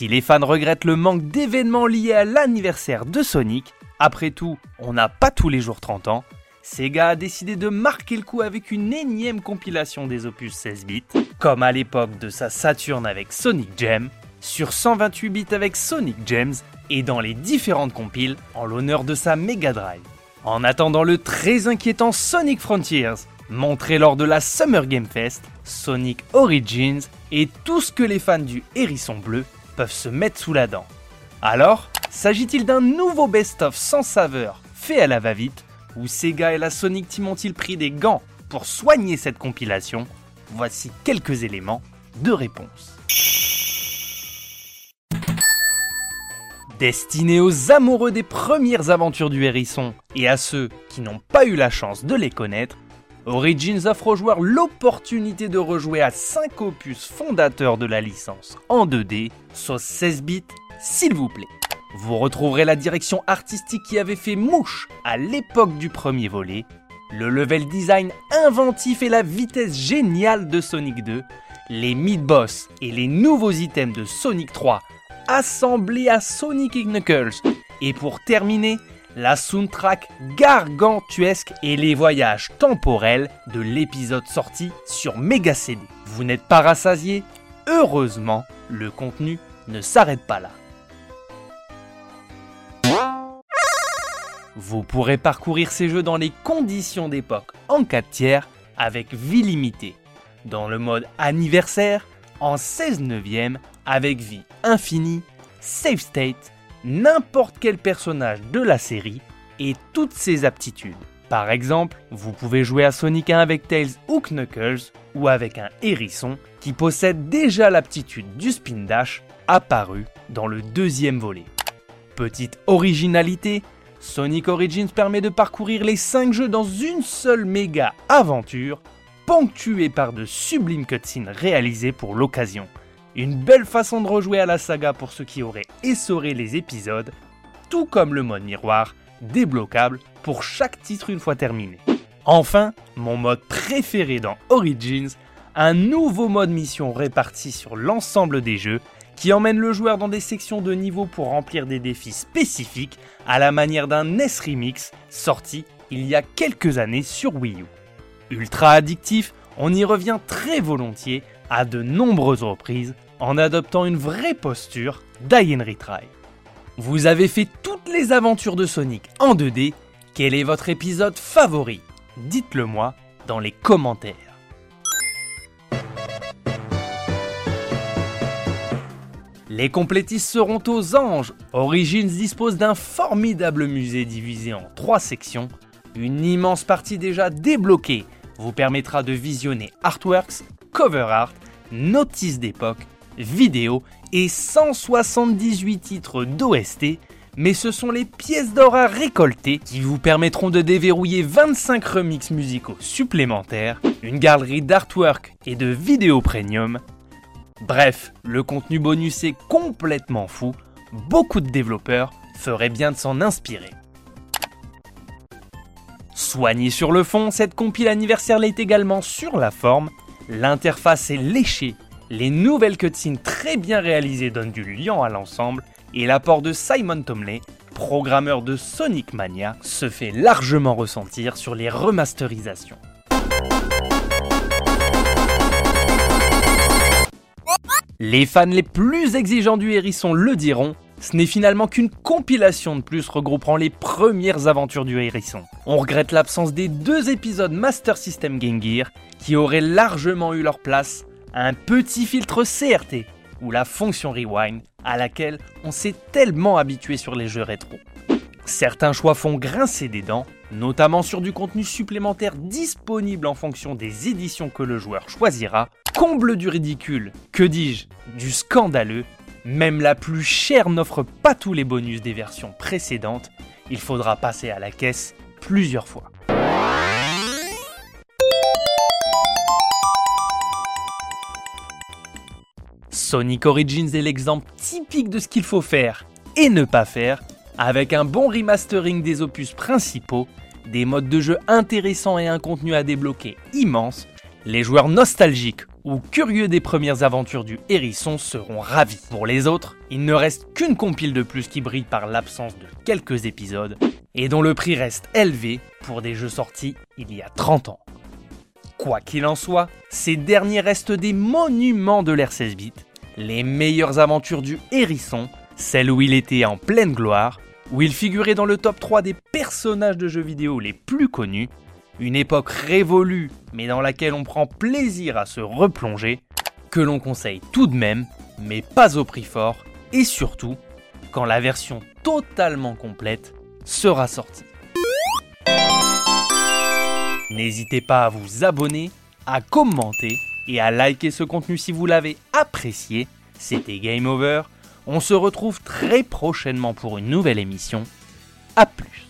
Si les fans regrettent le manque d'événements liés à l'anniversaire de Sonic, après tout, on n'a pas tous les jours 30 ans, Sega a décidé de marquer le coup avec une énième compilation des opus 16 bits, comme à l'époque de sa Saturn avec Sonic Gem, sur 128 bits avec Sonic Gems et dans les différentes compiles en l'honneur de sa Mega Drive. En attendant le très inquiétant Sonic Frontiers, montré lors de la Summer Game Fest, Sonic Origins et tout ce que les fans du hérisson bleu peuvent se mettre sous la dent. Alors, s'agit-il d'un nouveau best-of sans saveur fait à la va-vite, où Sega et la Sonic Team ont-ils pris des gants pour soigner cette compilation? Voici quelques éléments de réponse. Destiné aux amoureux des premières aventures du hérisson et à ceux qui n'ont pas eu la chance de les connaître, Origins offre aux joueurs l'opportunité de rejouer à 5 opus fondateurs de la licence en 2D, sauce 16 bits, s'il vous plaît. Vous retrouverez la direction artistique qui avait fait mouche à l'époque du premier volet, le level design inventif et la vitesse géniale de Sonic 2, les mid-boss et les nouveaux items de Sonic 3 assemblé à Sonic Knuckles. Et pour terminer, la soundtrack gargantuesque et les voyages temporels de l'épisode sorti sur Mega CD. Vous n'êtes pas rassasié Heureusement, le contenu ne s'arrête pas là. Vous pourrez parcourir ces jeux dans les conditions d'époque en 4 tiers avec vie limitée. Dans le mode anniversaire, en 16 neuvième avec vie infinie, save state, n'importe quel personnage de la série et toutes ses aptitudes. Par exemple, vous pouvez jouer à Sonic 1 avec Tails ou Knuckles, ou avec un hérisson qui possède déjà l'aptitude du spin dash apparu dans le deuxième volet. Petite originalité, Sonic Origins permet de parcourir les 5 jeux dans une seule méga aventure, ponctuée par de sublimes cutscenes réalisées pour l'occasion. Une belle façon de rejouer à la saga pour ceux qui auraient essoré les épisodes, tout comme le mode miroir, débloquable pour chaque titre une fois terminé. Enfin, mon mode préféré dans Origins, un nouveau mode mission réparti sur l'ensemble des jeux qui emmène le joueur dans des sections de niveau pour remplir des défis spécifiques à la manière d'un NES Remix sorti il y a quelques années sur Wii U. Ultra addictif, on y revient très volontiers à de nombreuses reprises en adoptant une vraie posture die. Vous avez fait toutes les aventures de Sonic en 2D, quel est votre épisode favori? Dites-le moi dans les commentaires. Les complétistes seront aux anges. Origins dispose d'un formidable musée divisé en trois sections. Une immense partie déjà débloquée vous permettra de visionner artworks, cover art, notices d'époque, vidéos et 178 titres d'OST, mais ce sont les pièces d'or à récolter qui vous permettront de déverrouiller 25 remixes musicaux supplémentaires, une galerie d'artwork et de vidéos premium. Bref, le contenu bonus est complètement fou, beaucoup de développeurs feraient bien de s'en inspirer. Soigné sur le fond, cette compile anniversaire l'est également sur la forme L'interface est léchée, les nouvelles cutscenes très bien réalisées donnent du liant à l'ensemble, et l'apport de Simon Tomley, programmeur de Sonic Mania, se fait largement ressentir sur les remasterisations. Les fans les plus exigeants du hérisson le diront, ce n'est finalement qu'une compilation de plus regroupant les premières aventures du hérisson. On regrette l'absence des deux épisodes Master System Game Gear qui auraient largement eu leur place à un petit filtre CRT ou la fonction Rewind à laquelle on s'est tellement habitué sur les jeux rétro. Certains choix font grincer des dents, notamment sur du contenu supplémentaire disponible en fonction des éditions que le joueur choisira. Comble du ridicule, que dis-je, du scandaleux, même la plus chère n'offre pas tous les bonus des versions précédentes, il faudra passer à la caisse plusieurs fois. Sonic Origins est l'exemple typique de ce qu'il faut faire et ne pas faire, avec un bon remastering des opus principaux, des modes de jeu intéressants et un contenu à débloquer immense, les joueurs nostalgiques ou curieux des premières aventures du hérisson seront ravis. Pour les autres, il ne reste qu'une compile de plus qui brille par l'absence de quelques épisodes et dont le prix reste élevé pour des jeux sortis il y a 30 ans. Quoi qu'il en soit, ces derniers restent des monuments de l'ère 16 bits, les meilleures aventures du hérisson, celles où il était en pleine gloire, où il figurait dans le top 3 des personnages de jeux vidéo les plus connus, une époque révolue mais dans laquelle on prend plaisir à se replonger, que l'on conseille tout de même, mais pas au prix fort, et surtout quand la version totalement complète sera sortie. N'hésitez pas à vous abonner, à commenter et à liker ce contenu si vous l'avez apprécié. C'était Game Over. On se retrouve très prochainement pour une nouvelle émission. A plus